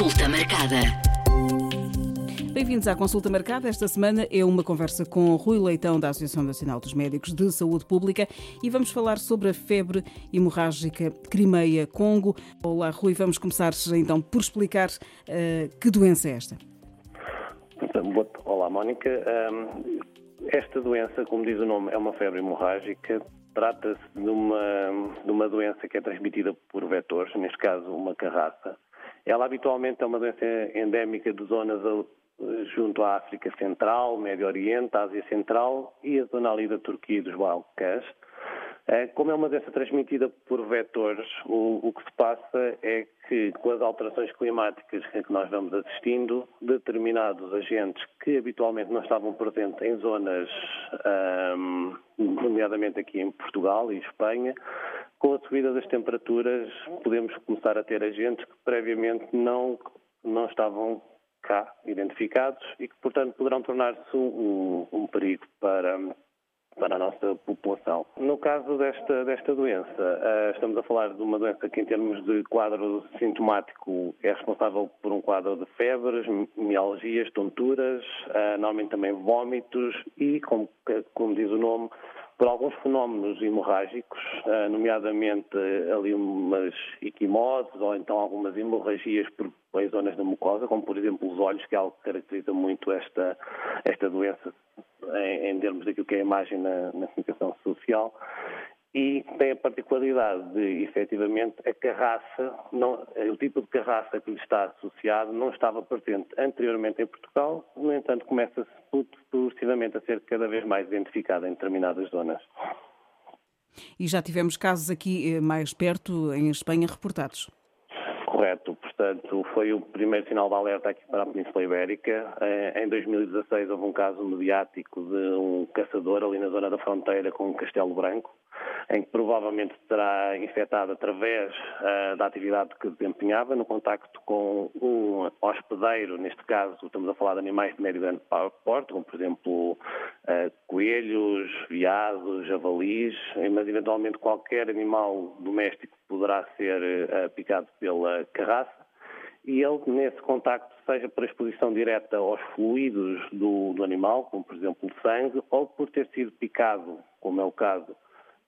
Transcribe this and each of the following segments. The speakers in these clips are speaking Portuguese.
Consulta marcada. Bem-vindos à consulta marcada. Esta semana é uma conversa com Rui Leitão, da Associação Nacional dos Médicos de Saúde Pública, e vamos falar sobre a febre hemorrágica Crimeia-Congo. Olá, Rui. Vamos começar então por explicar uh, que doença é esta. Olá, Mónica. Esta doença, como diz o nome, é uma febre hemorrágica. Trata-se de uma, de uma doença que é transmitida por vetores, neste caso uma carraça. Ela habitualmente é uma doença endémica de zonas junto à África Central, Médio Oriente, Ásia Central e a zona ali da Turquia e dos Balcãs. É, como é uma doença transmitida por vetores, o, o, que se passa é que, com as alterações climáticas que nós vamos assistindo, determinados agentes que habitualmente não estavam presentes em zonas, nomeadamente aqui em Portugal e Espanha, com a subida das temperaturas, podemos começar a ter agentes que previamente não, não estavam cá identificados e que, portanto, poderão tornar-se um, um perigo para para a nossa população. No caso desta, desta doença, uh, estamos a falar de uma doença que, em termos de quadro sintomático, é responsável por um quadro de febres, mialgias, tonturas, uh, normalmente também vômitos e, como, como diz o nome, por alguns fenómenos hemorrágicos, uh, nomeadamente ali umas equimoses ou então algumas hemorragias por em zonas da mucosa, como por exemplo os olhos, que é algo que caracteriza muito esta, esta doença em, em termos daquilo que é a imagem na, na comunicação social e tem a particularidade de, efetivamente, a carraça, não, o tipo de carraça que lhe está associado não estava presente anteriormente em Portugal, no entanto, começa-se progressivamente a ser cada vez mais identificada em determinadas zonas. E já tivemos casos aqui eh, mais perto, em Espanha, reportados. Correto, portanto, foi o primeiro sinal de alerta aqui para a Península Ibérica. Eh, em 2016 houve um caso mediático de um caçador ali na zona da fronteira com um castelo branco, em que provavelmente será infectado através uh, da atividade que desempenhava, no contacto com um hospedeiro, neste caso estamos a falar de animais de médio grande porte, como por exemplo uh, coelhos, veados, javalis, mas eventualmente qualquer animal doméstico poderá ser uh, picado pela carraça e ele, nesse contacto, seja por exposição direta aos fluidos do, do, animal, como por exemplo o sangue, ou por ter sido picado, como é o caso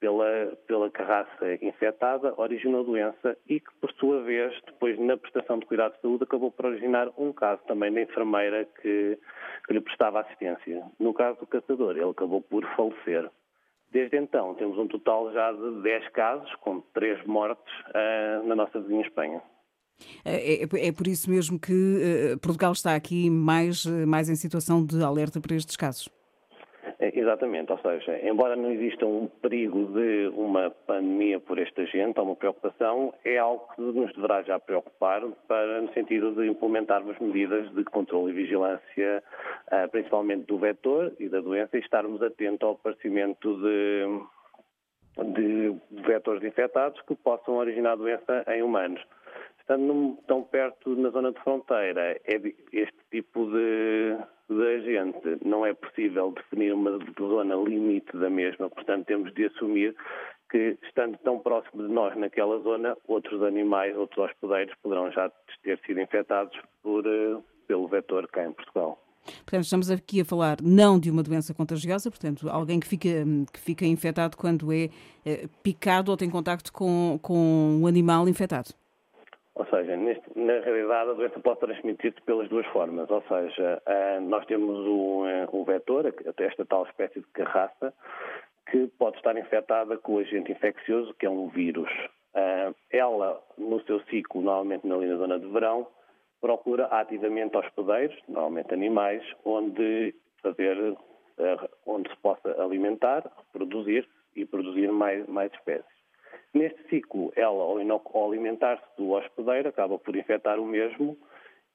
pela, pela carraça infectada, originou doença e que, por sua vez, depois na prestação de cuidados de saúde, acabou por originar um caso também da enfermeira que, que lhe prestava assistência. No caso do caçador, ele acabou por falecer. Desde então, temos um total já de 10 casos, com 3 mortes uh, na nossa vizinha Espanha. É, é, é, por isso mesmo que uh, Portugal está aqui mais, mais em situação de alerta para estes casos. É, exatamente, ou seja, embora não exista um perigo de uma pandemia por este agente, ou uma preocupação, é algo que nos deverá já preocupar para, no sentido de implementarmos medidas de controle e vigilância, ah, principalmente do vetor e da doença, e estarmos atentos ao aparecimento de, de vetores infectados que possam originar doença em humanos. Estando tão perto na zona de fronteira, é este tipo de, de agente não é possível definir uma zona limite da mesma, portanto temos de assumir que, estando tão próximo de nós naquela zona, outros animais, outros hospedeiros poderão já ter sido infectados por, eh, pelo vetor cá em Portugal. Portanto, estamos aqui a falar não de uma doença contagiosa, portanto, alguém que fica, que fica infectado quando é, é picado ou tem contacto com, com um animal infectado. Ou seja, neste, na realidade a doença pode transmitir-se pelas duas formas. Ou seja, eh, nós temos um, um vetor, esta tal espécie de carraça, que pode estar infectada com o agente infeccioso, que é um vírus. Eh, ela, no seu ciclo, normalmente na linha zona de verão, procura ativamente hospedeiros, normalmente animais, onde fazer, onde se possa alimentar, reproduzir e produzir mais, mais espécies. Neste ciclo, ela, ao alimentar-se do hospedeiro, acaba por infectar o mesmo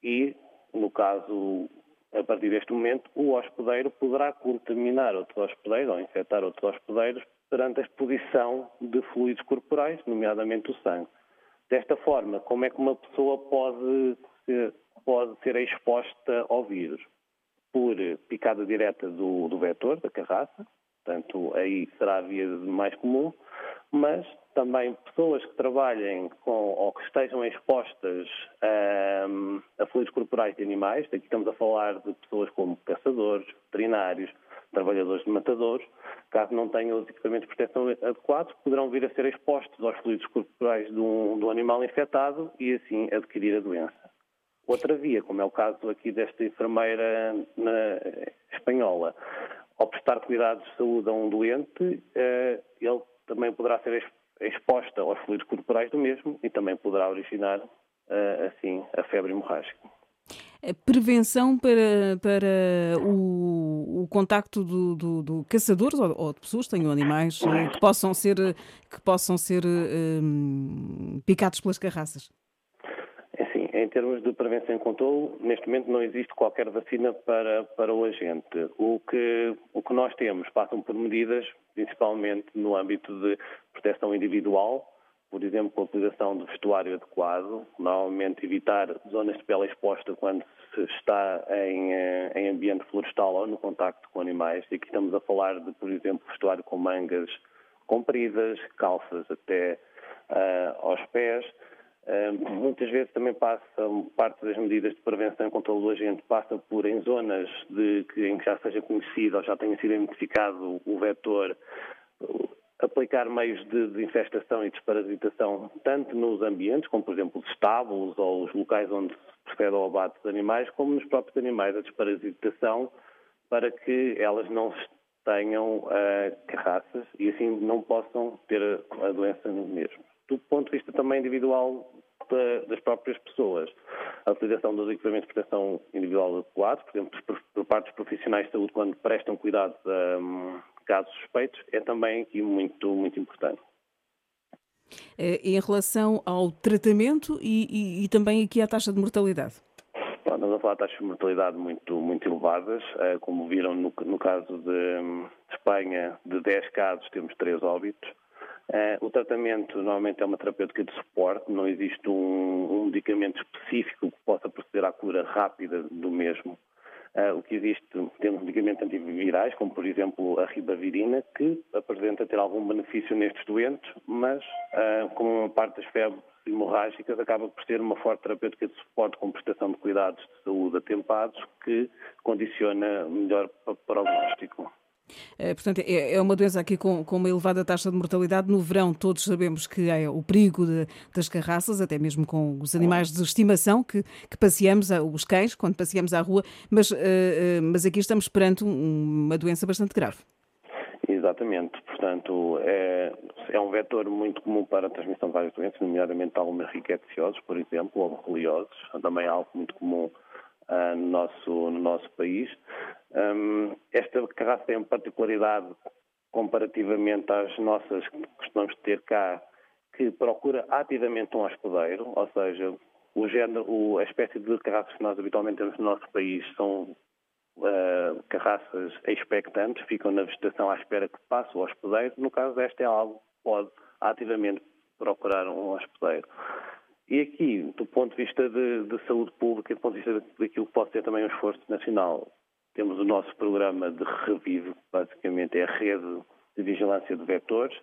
e, no caso, a partir deste momento, o hospedeiro poderá contaminar outro hospedeiro ou infectar outros hospedeiros perante a exposição de fluidos corporais, nomeadamente o sangue. Desta forma, como é que uma pessoa pode ser, pode ser exposta ao vírus? Por picada direta do, do vetor, da carraça, portanto, aí será a via mais comum, mas também pessoas que trabalhem com ou que estejam expostas a, a fluidos corporais de animais, aqui estamos a falar de pessoas como caçadores, veterinários, trabalhadores de matadores, caso não tenham os equipamentos de proteção adequados, poderão vir a ser expostos aos fluidos corporais de um, de um animal infectado e assim adquirir a doença. Outra via, como é o caso aqui desta enfermeira na, espanhola, ao prestar cuidados de saúde a um doente, eh, ele também poderá ser exposta aos fluidos corporais do mesmo e também poderá originar, eh, assim, a febre hemorrágica. Prevenção para, para o, o contacto do, do, do caçadores ou, ou, de pessoas que tenham animais eh, que possam ser, que possam ser um, picados pelas carraças? Termos de prevenção e controle, neste momento não existe qualquer vacina para, para o agente. O que, o que nós temos passam por medidas, principalmente no âmbito de proteção individual, por exemplo, a utilização de vestuário adequado, normalmente evitar zonas de pele exposta quando se está em, eh, em ambiente florestal ou no contacto com animais. E aqui estamos a falar de, por exemplo, vestuário com mangas compridas, calças até uh, aos pés, muitas vezes também passa, parte das medidas de prevenção controle do agente passa por em zonas de, que, em que já seja conhecido ou já tenha sido identificado o vetor, aplicar meios de desinfestação e desparasitação tanto nos ambientes, como por exemplo os estábulos ou os locais onde se procede ao abate dos animais, como nos próprios animais, a desparasitação para que elas não tenham uh, carraças e assim não possam ter a doença mesmo. Do ponto de vista também individual, das próprias pessoas. A utilização dos equipamentos de proteção individual adequados, por exemplo, por parte dos profissionais de saúde, quando prestam cuidado a um, casos suspeitos, é também aqui muito, muito importante. Eh, em relação ao tratamento e, e, e também aqui à taxa de mortalidade? Estamos a falar de taxas de mortalidade muito, muito elevadas. Eh, como viram no, no caso de, hum, de Espanha, de 10 casos temos 3 óbitos. Uh, o tratamento normalmente é uma terapêutica de suporte, não existe um, um medicamento específico que possa proceder à cura rápida do mesmo. Uh, o que existe, temos medicamentos antivirais, como por exemplo a ribavirina, que apresenta ter algum benefício nestes doentes, mas uh, como uma parte das febres hemorrágicas acaba por ser uma forte terapêutica de suporte com prestação de cuidados de saúde atempados que condiciona melhor para o prognóstico. Eh, portanto, é, é uma doença aqui com, com, uma elevada taxa de mortalidade. No verão, todos sabemos que é o perigo de, das carraças, até mesmo com os animais de estimação que, que passeamos, os cães, quando passeamos à rua, mas, uh, uh, mas aqui estamos perante uma doença bastante grave. Exatamente, portanto, é, é um vetor muito comum para a transmissão de várias doenças, nomeadamente algumas riqueticiosos, por exemplo, ou borreliosos, também é algo muito comum uh, no, nosso, no nosso país. Um, esta carraça tem uma particularidade comparativamente às nossas que costumamos ter cá, que procura ativamente um hospedeiro, ou seja, o género, a espécie de carraças que nós habitualmente temos no nosso país são uh, carraças expectantes, ficam na vegetação à espera que passe o hospedeiro. No caso desta é algo que pode ativamente procurar um hospedeiro. E aqui, do ponto de vista de, de, saúde pública, do ponto de vista daquilo que pode ser também um esforço nacional, temos o nosso programa de Revive, basicamente é a rede de vigilância de vetores,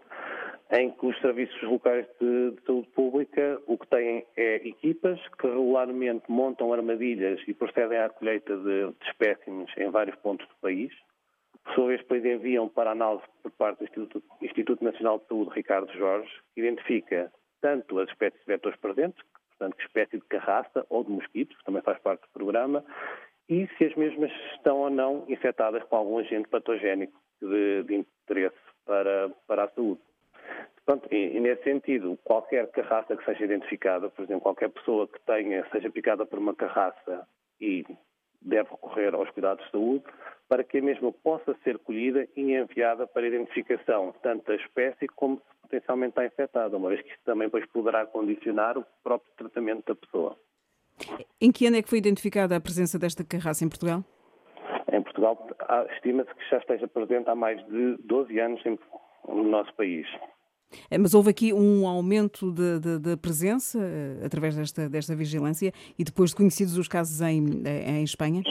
em que os serviços locais de, de, saúde pública o que têm é equipas que regularmente montam armadilhas e procedem à colheita de, de espécimes em vários pontos do país. Por sua vez, depois enviam para análise por parte do Instituto, Instituto Nacional de Saúde Ricardo Jorge, que identifica tanto as espécies de vetores presentes, portanto, que espécie de carraça ou de mosquitos, que também faz parte do programa, e se as mesmas estão ou não infectadas com algum agente patogénico de, de interesse para, para a saúde. Pronto, e, e, nesse sentido, qualquer carraça que seja identificada, por exemplo, qualquer pessoa que tenha, seja picada por uma carraça e deve recorrer aos cuidados de saúde, para que a mesma possa ser colhida e enviada para identificação tanto da espécie como se potencialmente está infectada, uma vez que isso também depois poderá condicionar o próprio tratamento da pessoa. Em que ano é que foi identificada a presença desta carraça em Portugal? Em Portugal, estima-se que já esteja presente há mais de 12 anos no nosso país. É, mas houve aqui um aumento da presença eh, através desta, desta vigilância e depois de conhecidos os casos em, eh, em Espanha?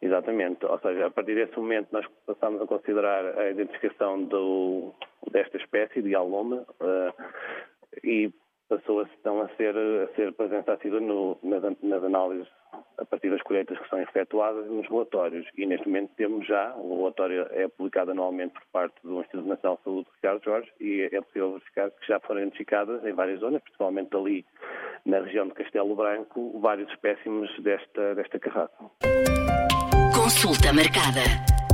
Exatamente, ou seja, a partir desse momento nós passamos a considerar a identificação do, desta espécie de aloma e passou a, a ser, a ser presença no, nas, nas análises a partir das colheitas que são efetuadas nos relatórios. E neste momento temos já, o relatório é publicado anualmente por parte do Instituto Nacional de Saúde Ricardo Jorge e é possível verificar que já foram identificadas em várias zonas, principalmente ali na região de Castelo Branco, vários espécimes desta, desta carraça. Consulta marcada.